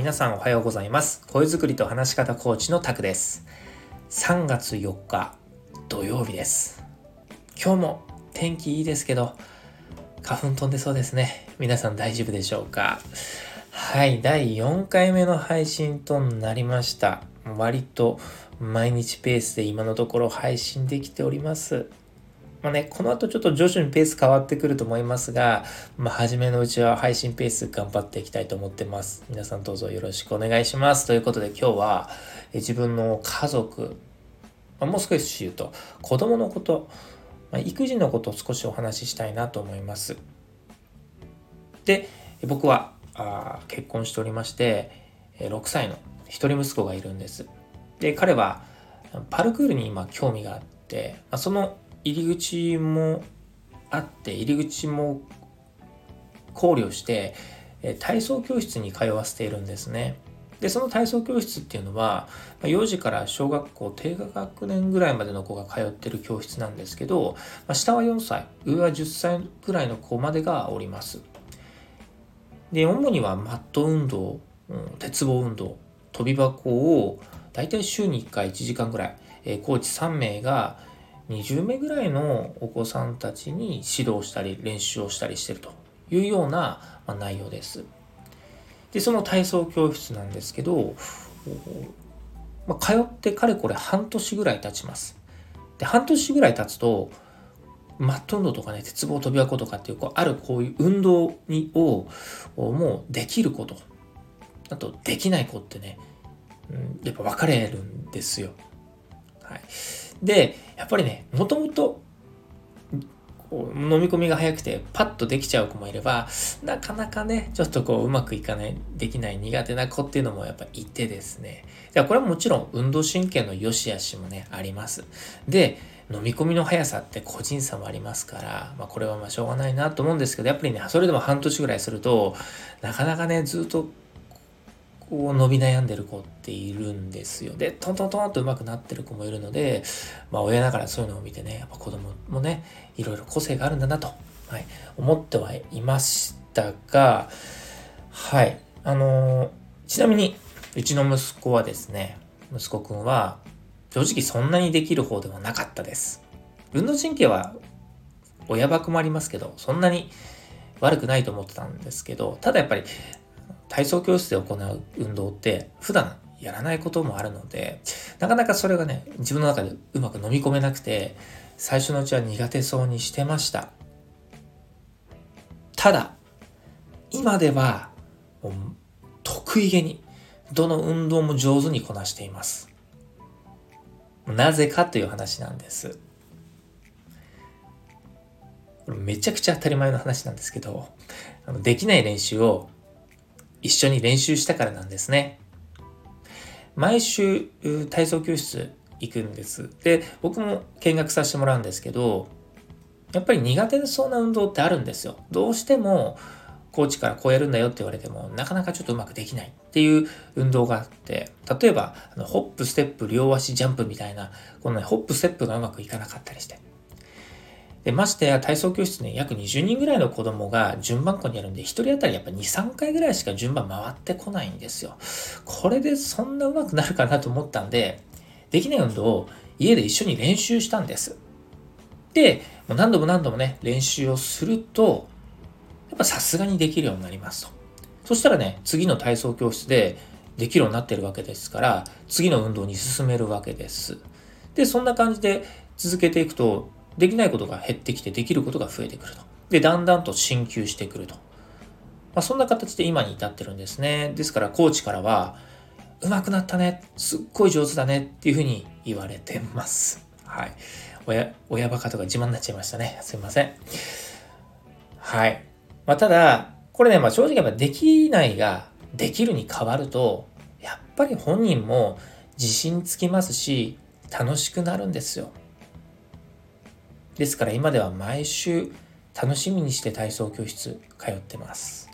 皆さんおはようございます。声作りと話し方コーチのタクです。3月4日土曜日です。今日も天気いいですけど花粉飛んでそうですね。皆さん大丈夫でしょうか？はい第4回目の配信となりました。割と毎日ペースで今のところ配信できております。まあね、この後ちょっと徐々にペース変わってくると思いますが、まあ、初めのうちは配信ペース頑張っていきたいと思ってます。皆さんどうぞよろしくお願いします。ということで今日は自分の家族、まあ、もう少し言うと子供のこと、まあ、育児のことを少しお話ししたいなと思います。で、僕はあ結婚しておりまして、6歳の一人息子がいるんです。で、彼はパルクールに今興味があって、まあ、その入り口もあって入り口も考慮して体操教室に通わせているんですね。でその体操教室っていうのは幼児から小学校低学年ぐらいまでの子が通ってる教室なんですけど下は4歳上は10歳ぐらいの子までがおります。で主にはマット運動、鉄棒運動跳び箱を大体週に1回1時間ぐらい、コーチ3名が20名ぐらいのお子さんたちに指導したり練習をしたりしてるというような、内容です。で、その体操教室なんですけど、まあ、通ってかれこれ半年ぐらい経ちます。で、半年ぐらい経つと、マット運動とかね、鉄棒飛び箱とかっていう、こうあるこういう運動にをもうできること、あとできない子ってね、うん、やっぱ分かれるんですよ。はい。で、やっぱりね、もともと飲み込みが早くてパッとできちゃう子もいればなかなかねちょっとこううまくいかないできない苦手な子っていうのもやっぱいてですね。でこれはもちろん運動神経の良し悪しもねあります。で飲み込みの速さって個人差もありますから、まあ、これはまあしょうがないなと思うんですけどやっぱりねそれでも半年ぐらいするとなかなかねずっとこう伸び悩んでる子っているんですよ。で、トントントンと上手くなってる子もいるので、まあ親ながらそういうのを見てね、やっぱ子供もね、いろいろ個性があるんだなと、はい、思ってはいましたが、はい、あのー、ちなみに、うちの息子はですね、息子くんは、正直そんなにできる方ではなかったです。運動神経は親バクもありますけど、そんなに悪くないと思ってたんですけど、ただやっぱり体操教室で行う運動って普段やらないこともあるので、なかなかそれがね、自分の中でうまく飲み込めなくて、最初のうちは苦手そうにしてました。ただ、今では、得意げに、どの運動も上手にこなしています。なぜかという話なんです。めちゃくちゃ当たり前の話なんですけど、できない練習を一緒に練習したからなんですね。毎週体操教室行くんです。で、僕も見学させてもらうんですけど、やっぱり苦手そうな運動ってあるんですよ。どうしてもコーチからこうやるんだよって言われてもなかなかちょっとうまくできないっていう運動があって例えばあのホップステップ両足ジャンプみたいなこのねホップステップがうまくいかなかったりしてで、ましてや体操教室ね、約20人ぐらいの子供が順番校にあるんで、1人当たりやっぱ2、3回ぐらいしか順番回ってこないんですよ。これでそんな上手くなるかなと思ったんで、できない運動を家で一緒に練習したんです。で、もう何度も何度もね、練習をすると、やっぱさすがにできるようになりますと。そしたらね、次の体操教室でできるようになってるわけですから、次の運動に進めるわけです。で、そんな感じで続けていくと、できないことが減ってきてできることが増えてくると。で、だんだんと進級してくると。まあ、そんな形で今に至ってるんですね。ですから、コーチからは、上手くなったね。すっごい上手だね。っていうふうに言われてます。はい。親、親バカとか自慢になっちゃいましたね。すいません。はい。まあ、ただ、これね、まあ、正直やっぱできないができるに変わると、やっぱり本人も自信つきますし、楽しくなるんですよ。ですから今では毎週楽しみにして体操教室通ってます。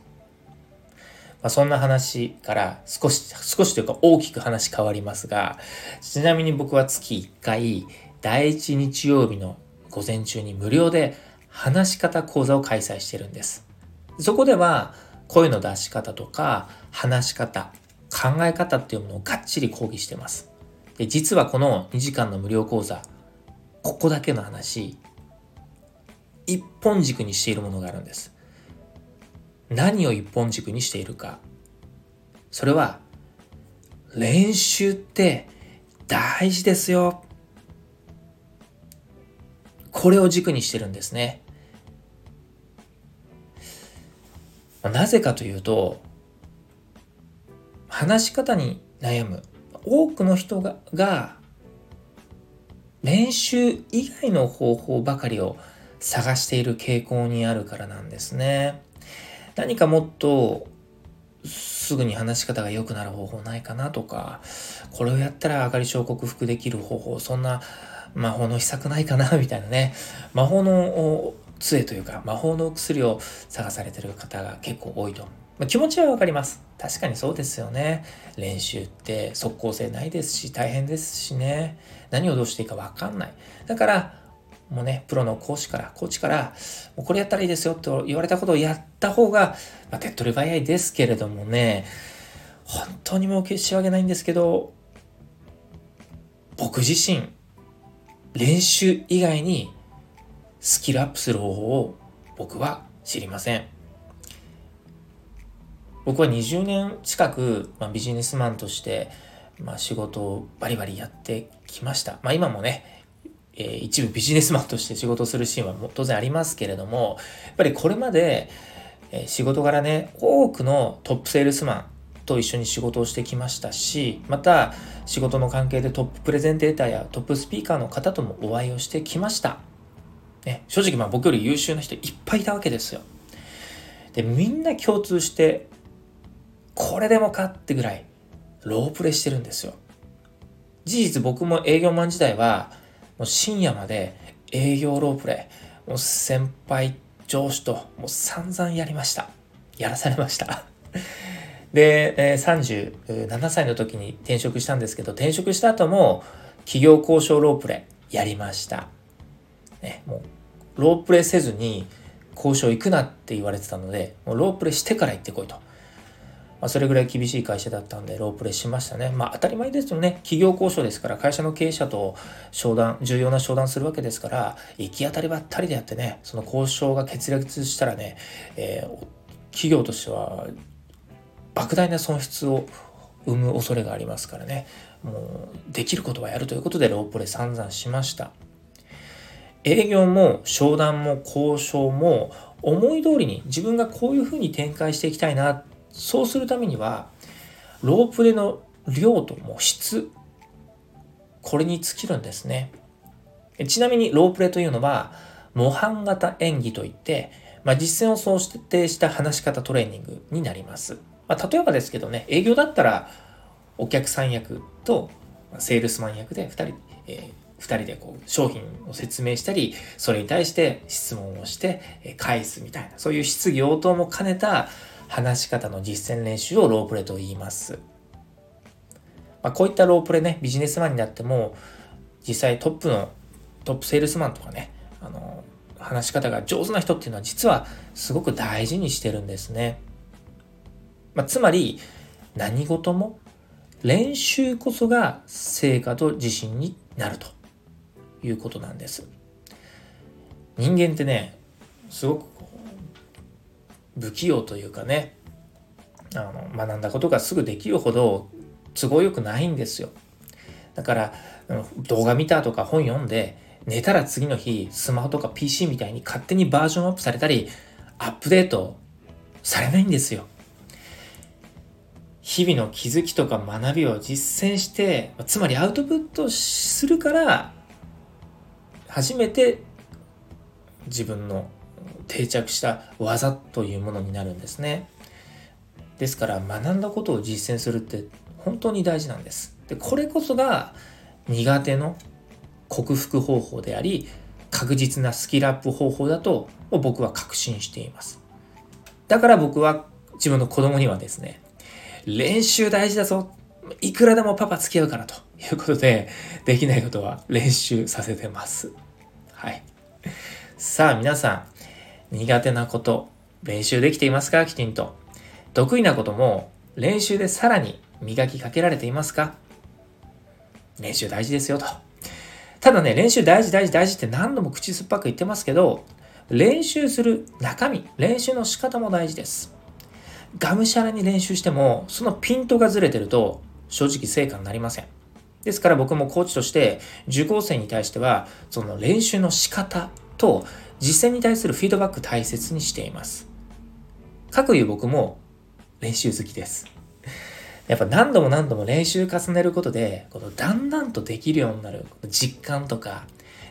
まあ、そんな話から少し、少しというか大きく話変わりますが、ちなみに僕は月1回、第1日曜日の午前中に無料で話し方講座を開催してるんです。そこでは声の出し方とか話し方、考え方っていうものをがっちり講義してます。で、実はこの2時間の無料講座、ここだけの話、一本軸にしているものがあるんです。何を一本軸にしているか。それは、練習って大事ですよ。これを軸にしてるんですね。なぜかというと、話し方に悩む多くの人が練習以外の方法ばかりを探している傾向にあるからなんですね。何かもっとすぐに話し方が良くなる方法ないかなとか、これをやったら上がり症克服できる方法、そんな魔法の秘策ないかな みたいなね。魔法の杖というか魔法の薬を探されてる方が結構多いと。まあ、気持ちはわかります。確かにそうですよね。練習って即効性ないですし大変ですしね。何をどうしていいかわかんない。だから、もうね、プロの講師から、コーチから、もうこれやったらいいですよと言われたことをやった方が、まあ、手っ取り早いですけれどもね、本当にもう仕上げないんですけど、僕自身、練習以外にスキルアップする方法を僕は知りません。僕は20年近く、まあ、ビジネスマンとして、まあ、仕事をバリバリやってきました。まあ、今もね、えー、一部ビジネスマンとして仕事するシーンは当然ありますけれども、やっぱりこれまで、えー、仕事柄ね、多くのトップセールスマンと一緒に仕事をしてきましたし、また仕事の関係でトッププレゼンテーターやトップスピーカーの方ともお会いをしてきました。ね、正直まあ僕より優秀な人いっぱいいたわけですよ。で、みんな共通して、これでもかってぐらいロープレしてるんですよ。事実僕も営業マン時代は、もう深夜まで営業ロープレイ、もう先輩、上司ともう散々やりました。やらされました。で、えー、37歳の時に転職したんですけど、転職した後も企業交渉ロープレイやりました。ね、もうロープレイせずに交渉行くなって言われてたので、もうロープレイしてから行ってこいと。まあ、それぐらい厳しい会社だったんで、ロープレしましたね。まあ当たり前ですよね。企業交渉ですから、会社の経営者と商談、重要な商談するわけですから、行き当たりばったりでやってね、その交渉が決裂したらね、えー、企業としては莫大な損失を生む恐れがありますからね、もうできることはやるということでロープレイ散々しました。営業も商談も交渉も思い通りに自分がこういうふうに展開していきたいなそうするためにはロープレの量とも質これに尽きるんですね。ちなみにロープレというのは模範型演技といって、まあ、実践を想定した話し方トレーニングになります、まあ、例えばですけどね営業だったらお客さん役とセールスマン役で2人、えー2人でこう商品を説明したり、それに対して質問をして返すみたいな、そういう質疑応答も兼ねた話し方の実践練習をロープレと言います。まあ、こういったロープレね、ビジネスマンになっても、実際トップの、トップセールスマンとかね、あの、話し方が上手な人っていうのは実はすごく大事にしてるんですね。まあ、つまり、何事も練習こそが成果と自信になるということなんです。人間ってね、すごく不器用というかね、あの学んだことがすぐできるほど都合よくないんですよ。だから動画見たとか本読んで寝たら次の日スマホとか PC みたいに勝手にバージョンアップされたりアップデートされないんですよ。日々の気づきとか学びを実践してつまりアウトプットするから初めて自分の定着した技というものになるんですね。ですから学んだことを実践するって本当に大事なんです。でこれこそが苦手の克服方法であり確実なスキルアップ方法だと僕は確信しています。だから僕は自分の子供にはですね練習大事だぞいくらでもパパ付き合うからということでできないことは練習させてます。はい。さあ皆さん、苦手なこと、練習できていますか？きちんと。得意なことも練習でさらに磨きかけられていますか？練習大事ですよと。ただね、練習大事大事大事って何度も口酸っぱく言ってますけど、練習する中身、練習の仕方も大事です。がむしゃらに練習しても、そのピントがずれてると、正直成果になりません。ですから僕もコーチとして受講生に対しては、その練習の仕方と実践に対するフィードバック大切にしています。かくいう僕も練習好きです。やっぱ何度も何度も練習重ねることで、このだんだんとできるようになる実感とか、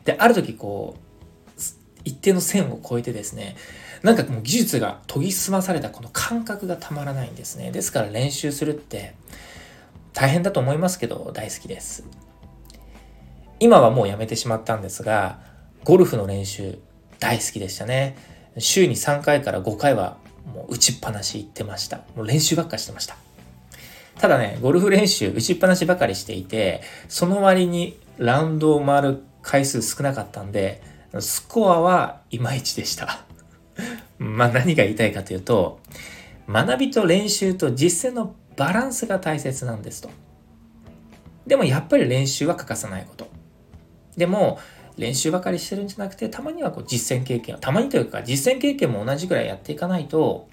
で、ある時こう、一定の線を越えてですね、なんかもう技術が研ぎ澄まされたこの感覚がたまらないんですね。ですから練習するって大変だと思いますけど大好きです。今はもうやめてしまったんですが、ゴルフの練習大好きでしたね。週に3回から5回はもう打ちっぱなし行ってました。もう練習ばっかしてました。ただね、ゴルフ練習打ちっぱなしばかりしていて、その割にラウンドを回る回数少なかったんで、スコアはいまいちでした。まあ何が言いたいかというと、学びと練習と実践のバランスが大切なんですと。でもやっぱり練習は欠かさないこと。でも、練習ばかりしてるんじゃなくて、たまにはこう実践経験を、たまにというか実践経験も同じぐらいやっていかないと、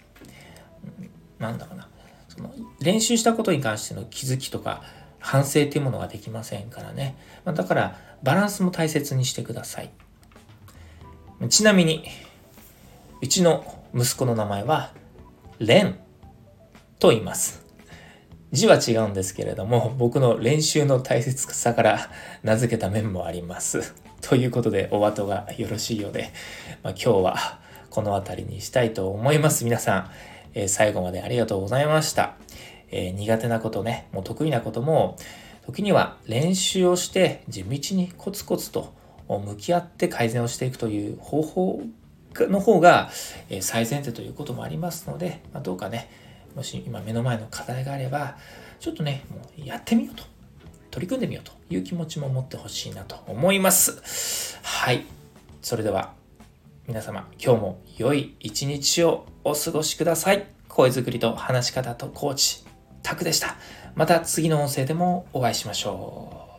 なんだろうな、その練習したことに関しての気づきとか反省っていうものができませんからね。ま、だからバランスも大切にしてください。ちなみに、うちの息子の名前は、レンと言います。字は違うんですけれども、僕の練習の大切さから名付けた面もあります。ということで、お後がよろしいようで、まあ、今日はこの辺りにしたいと思います。皆さん、えー、最後までありがとうございました。えー、苦手なことね、もう得意なことも、時には練習をして地道にコツコツと向き合って改善をしていくという方法の方が最前提ということもありますので、まあ、どうかね、もし今目の前の課題があれば、ちょっとね、もうやってみようと取り組んでみようという気持ちも持ってほしいなと思います。はい。それでは皆様今日も良い一日をお過ごしください。声作りと話し方とコーチ、タクでした。また次の音声でもお会いしましょう。